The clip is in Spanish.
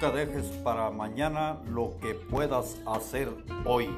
Nunca dejes para mañana lo que puedas hacer hoy.